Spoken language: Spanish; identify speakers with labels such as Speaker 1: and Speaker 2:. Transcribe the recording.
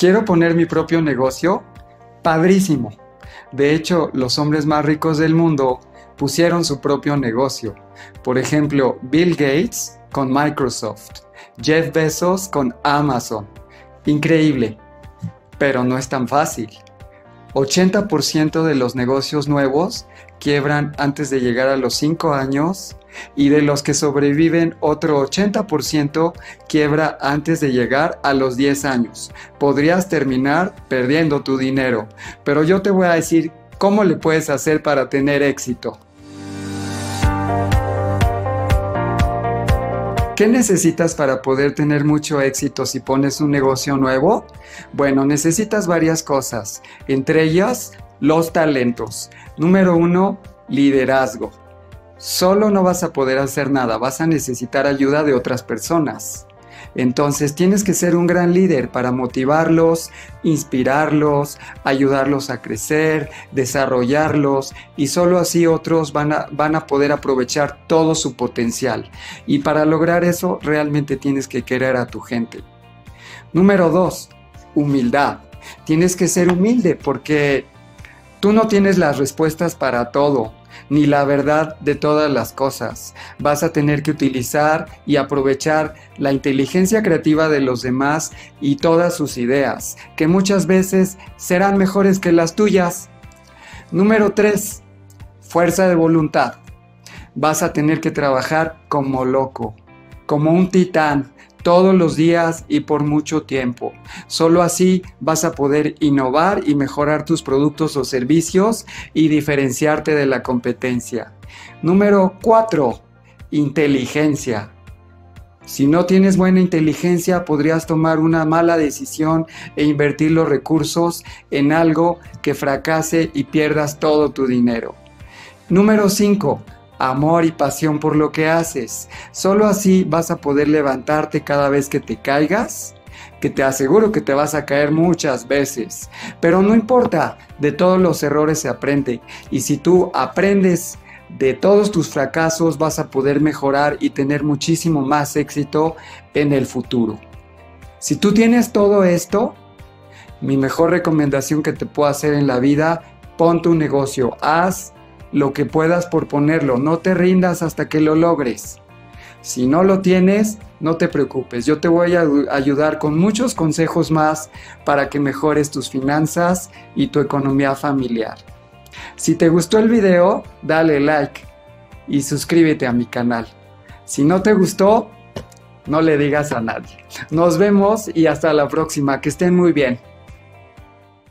Speaker 1: ¿Quiero poner mi propio negocio? Padrísimo. De hecho, los hombres más ricos del mundo pusieron su propio negocio. Por ejemplo, Bill Gates con Microsoft, Jeff Bezos con Amazon. Increíble, pero no es tan fácil. 80% de los negocios nuevos quiebran antes de llegar a los 5 años y de los que sobreviven otro 80% quiebra antes de llegar a los 10 años. Podrías terminar perdiendo tu dinero, pero yo te voy a decir cómo le puedes hacer para tener éxito. ¿Qué necesitas para poder tener mucho éxito si pones un negocio nuevo? Bueno, necesitas varias cosas, entre ellas los talentos. Número uno, liderazgo. Solo no vas a poder hacer nada, vas a necesitar ayuda de otras personas. Entonces tienes que ser un gran líder para motivarlos, inspirarlos, ayudarlos a crecer, desarrollarlos y solo así otros van a, van a poder aprovechar todo su potencial. Y para lograr eso realmente tienes que querer a tu gente. Número dos, humildad. Tienes que ser humilde porque tú no tienes las respuestas para todo ni la verdad de todas las cosas. Vas a tener que utilizar y aprovechar la inteligencia creativa de los demás y todas sus ideas, que muchas veces serán mejores que las tuyas. Número 3. Fuerza de voluntad. Vas a tener que trabajar como loco, como un titán, todos los días y por mucho tiempo. Solo así vas a poder innovar y mejorar tus productos o servicios y diferenciarte de la competencia. Número 4. Inteligencia. Si no tienes buena inteligencia, podrías tomar una mala decisión e invertir los recursos en algo que fracase y pierdas todo tu dinero. Número 5 amor y pasión por lo que haces. Solo así vas a poder levantarte cada vez que te caigas, que te aseguro que te vas a caer muchas veces. Pero no importa, de todos los errores se aprende. Y si tú aprendes de todos tus fracasos, vas a poder mejorar y tener muchísimo más éxito en el futuro. Si tú tienes todo esto, mi mejor recomendación que te puedo hacer en la vida, pon tu negocio, haz lo que puedas por ponerlo, no te rindas hasta que lo logres. Si no lo tienes, no te preocupes, yo te voy a ayudar con muchos consejos más para que mejores tus finanzas y tu economía familiar. Si te gustó el video, dale like y suscríbete a mi canal. Si no te gustó, no le digas a nadie. Nos vemos y hasta la próxima, que estén muy bien.